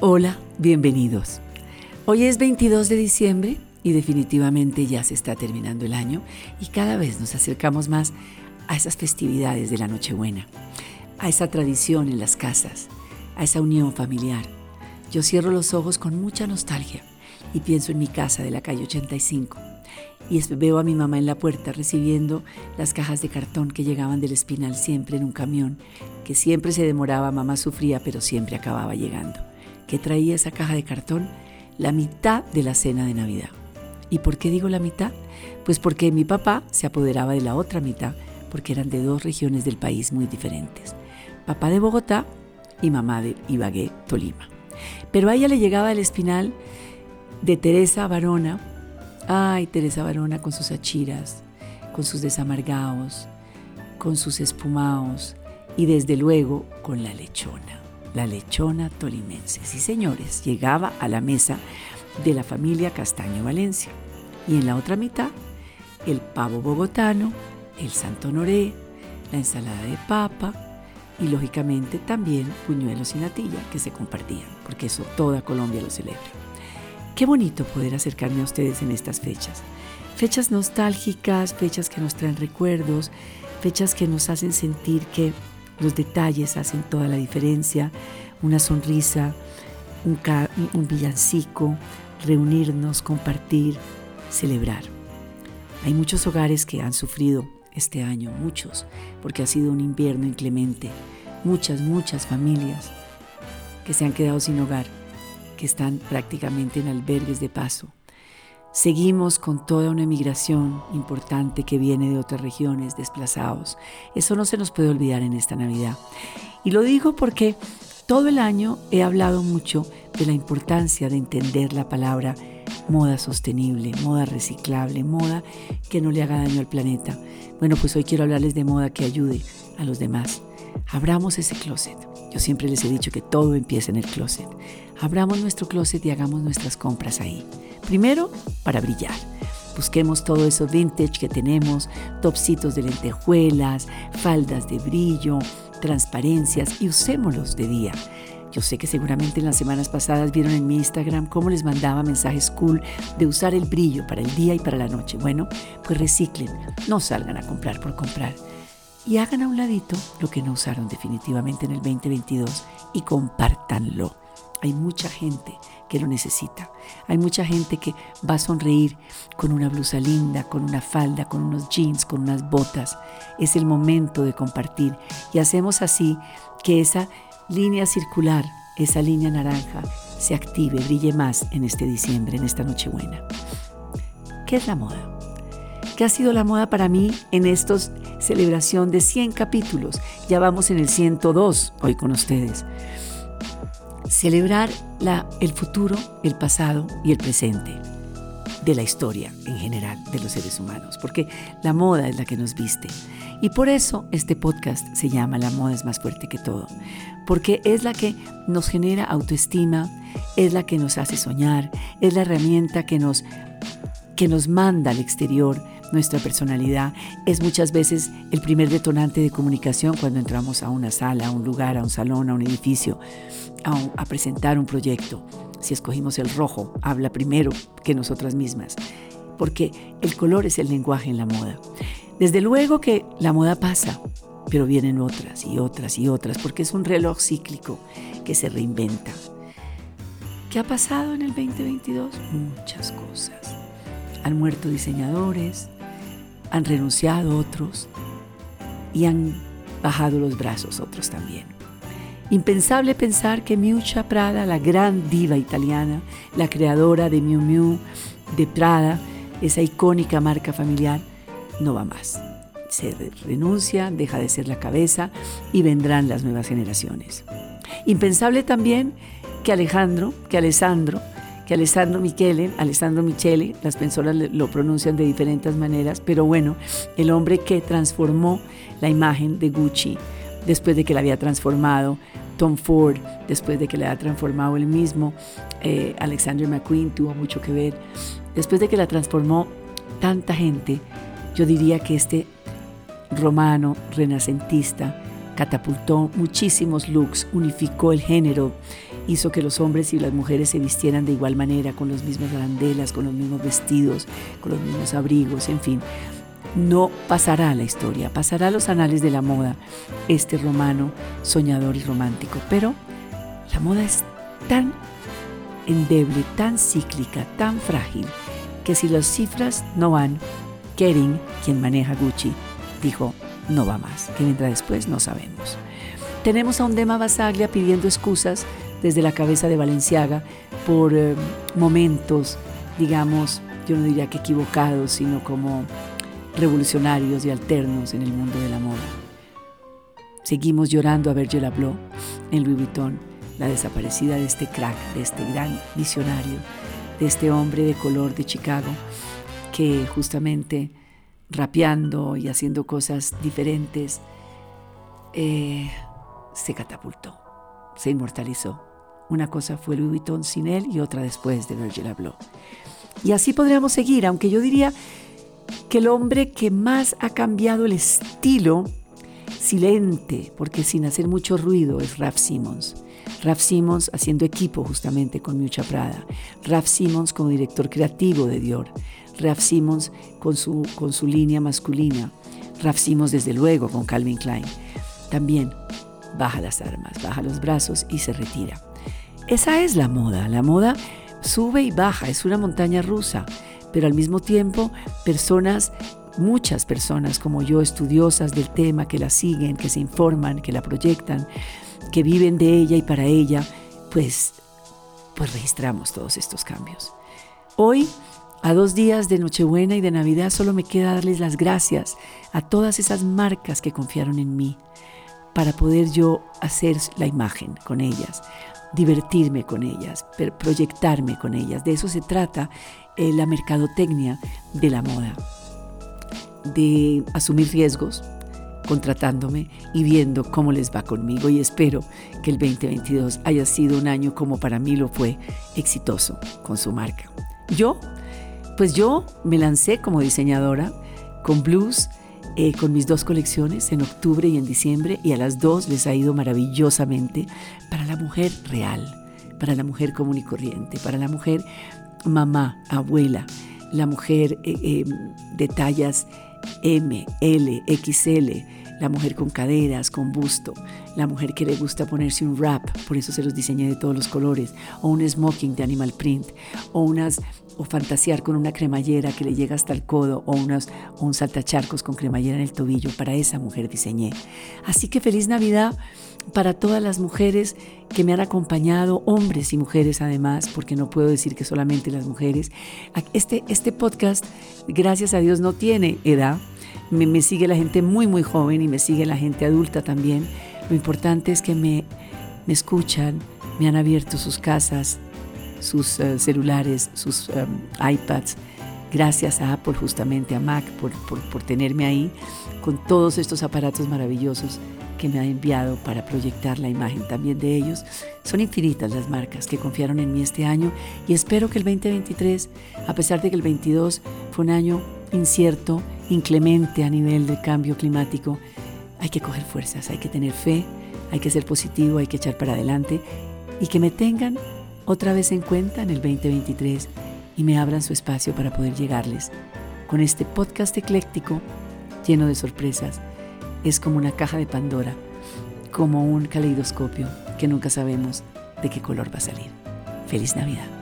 Hola, bienvenidos. Hoy es 22 de diciembre y definitivamente ya se está terminando el año y cada vez nos acercamos más a esas festividades de la Nochebuena, a esa tradición en las casas, a esa unión familiar. Yo cierro los ojos con mucha nostalgia y pienso en mi casa de la calle 85 y veo a mi mamá en la puerta recibiendo las cajas de cartón que llegaban del espinal siempre en un camión, que siempre se demoraba, mamá sufría, pero siempre acababa llegando que traía esa caja de cartón la mitad de la cena de Navidad. ¿Y por qué digo la mitad? Pues porque mi papá se apoderaba de la otra mitad, porque eran de dos regiones del país muy diferentes. Papá de Bogotá y mamá de Ibagué, Tolima. Pero a ella le llegaba el espinal de Teresa Barona. Ay, Teresa Barona con sus achiras, con sus desamargaos, con sus espumaos y desde luego con la lechona la lechona tolimense. Sí, señores, llegaba a la mesa de la familia Castaño Valencia. Y en la otra mitad, el pavo bogotano, el santo noré, la ensalada de papa y lógicamente también puñuelos y natilla que se compartían, porque eso toda Colombia lo celebra. Qué bonito poder acercarme a ustedes en estas fechas. Fechas nostálgicas, fechas que nos traen recuerdos, fechas que nos hacen sentir que los detalles hacen toda la diferencia, una sonrisa, un, villancico, reunirnos, compartir, celebrar. Hay muchos hogares que han sufrido este año, muchos, porque ha sido un invierno inclemente. Muchas, muchas familias que se han quedado sin hogar, que están prácticamente en albergues de paso, Seguimos con toda una emigración importante que viene de otras regiones, desplazados. Eso no se nos puede olvidar en esta Navidad. Y lo digo porque todo el año he hablado mucho de la importancia de entender la palabra moda sostenible, moda reciclable, moda que no le haga daño al planeta. Bueno, pues hoy quiero hablarles de moda que ayude a los demás. Abramos ese closet. Yo siempre les he dicho que todo empieza en el closet. Abramos nuestro closet y hagamos nuestras compras ahí. Primero, para brillar. Busquemos todo eso vintage que tenemos, topsitos de lentejuelas, faldas de brillo, transparencias y usémoslos de día. Yo sé que seguramente en las semanas pasadas vieron en mi Instagram cómo les mandaba mensajes cool de usar el brillo para el día y para la noche. Bueno, pues reciclen, no salgan a comprar por comprar y hagan a un ladito lo que no usaron definitivamente en el 2022 y compártanlo. Hay mucha gente que lo necesita. Hay mucha gente que va a sonreír con una blusa linda, con una falda, con unos jeans, con unas botas. Es el momento de compartir y hacemos así que esa línea circular, esa línea naranja, se active, brille más en este diciembre, en esta Nochebuena. ¿Qué es la moda? ¿Qué ha sido la moda para mí en estos celebración de 100 capítulos? Ya vamos en el 102 hoy con ustedes celebrar la, el futuro, el pasado y el presente de la historia en general de los seres humanos, porque la moda es la que nos viste. Y por eso este podcast se llama La moda es más fuerte que todo, porque es la que nos genera autoestima, es la que nos hace soñar, es la herramienta que nos, que nos manda al exterior nuestra personalidad, es muchas veces el primer detonante de comunicación cuando entramos a una sala, a un lugar, a un salón, a un edificio a, presentar un proyecto. Si escogimos el rojo, habla primero que nosotras mismas, porque el color es el lenguaje en la moda. Desde luego que la moda pasa, pero vienen otras y otras y otras, porque es un reloj cíclico que se reinventa. ¿Qué ha pasado en el 2022? Muchas cosas. Han muerto diseñadores, han renunciado otros y han bajado los brazos otros también. Impensable pensar que Miuccia Prada, la gran diva italiana, la creadora de Miu Miu, de Prada, esa icónica marca familiar, no va más. Se renuncia, deja de ser la cabeza y vendrán las nuevas generaciones. Impensable también que Alejandro, que Alessandro, que Alessandro Michele, Alessandro las personas lo pronuncian de diferentes maneras, pero bueno, el hombre que transformó la imagen de Gucci después de que la había transformado Tom Ford, después de que la había transformado él mismo, eh, Alexander McQueen tuvo mucho que ver, después de que la transformó tanta gente, yo diría que este romano renacentista catapultó muchísimos looks, unificó el género hizo que los hombres y las mujeres se vistieran de igual manera, con las mismas arandelas, con los mismos vestidos, con los mismos abrigos, en fin. No pasará a la historia, pasará a los anales de la moda este romano soñador y romántico. Pero la moda es tan endeble, tan cíclica, tan frágil, que si las cifras no van, Kering, quien maneja Gucci, dijo, no va más. ¿Qué vendrá después? No sabemos. Tenemos a un Dema Basaglia pidiendo excusas desde la cabeza de Valenciaga por eh, momentos, digamos, yo no diría que equivocados, sino como revolucionarios y alternos en el mundo de la moda. Seguimos llorando a Virgil Abloh en Louis Vuitton, la desaparecida de este crack, de este gran visionario, de este hombre de color de Chicago, que justamente rapeando y haciendo cosas diferentes, eh, se catapultó, se inmortalizó. Una cosa fue Louis Vuitton sin él y otra después de Virgil Abloh. Y así podríamos seguir, aunque yo diría que el hombre que más ha cambiado el estilo silente, porque sin hacer mucho ruido, es Raf Simons. Raf Simons haciendo equipo justamente con Miucha Prada. Raf Simons como director creativo de Dior. Raf Simons con su, con su línea masculina. Raf Simons desde luego con Calvin Klein. También baja las armas, baja los brazos y se retira. Esa es la moda. La moda sube y baja, es una montaña rusa, pero al mismo tiempo personas, muchas personas como yo, estudiosas del tema, que la siguen, que se informan, que la proyectan, que viven de ella y para ella, pues, pues registramos todos estos cambios. Hoy, a dos días de Nochebuena y de Navidad, solo me queda darles las gracias a todas esas marcas que confiaron en mí para poder yo hacer la imagen con ellas, divertirme con ellas, proyectarme con ellas. De eso se trata eh, la mercadotecnia de la moda, de asumir riesgos contratándome y viendo cómo les va conmigo y espero que el 2022 haya sido un año como para mí lo fue exitoso con su marca. Yo, pues yo me lancé como diseñadora con blues, eh, con mis dos colecciones en octubre y en diciembre y a las dos les ha ido maravillosamente para la mujer real, para la mujer común y corriente, para la mujer mamá, abuela, la mujer eh, eh, de tallas M, L, XL, la mujer con caderas, con busto, la mujer que le gusta ponerse un wrap, por eso se los diseñé de todos los colores, o un smoking de animal print, o unas o fantasear con una cremallera que le llega hasta el codo o, unas, un saltacharcos con cremallera en el tobillo. Para esa mujer diseñé. Así que feliz Navidad para todas las mujeres que me han acompañado, hombres y mujeres además, porque no puedo decir que solamente las mujeres. Este, este podcast, gracias a Dios, no tiene edad. Me, me sigue la gente muy, muy joven y me sigue la gente adulta también. Lo importante es que me, me escuchan, me han abierto sus casas, sus eh, celulares, sus em, iPads. Gracias a Apple, justamente a Mac, por, por, tenerme ahí con todos estos aparatos maravillosos que me ha enviado para proyectar la imagen también de ellos. Son infinitas las marcas que confiaron en mí este año y espero que el 2023, a pesar de que el 22 fue un año incierto, inclemente a nivel del cambio climático, hay que coger fuerzas, hay que tener fe, hay que ser positivo, hay que echar para adelante y que me tengan otra vez en cuenta en el 2023 y me abran su espacio para poder llegarles. Con este podcast ecléctico lleno de sorpresas, es como una caja de Pandora, como un caleidoscopio que nunca sabemos de qué color va a salir. Feliz Navidad.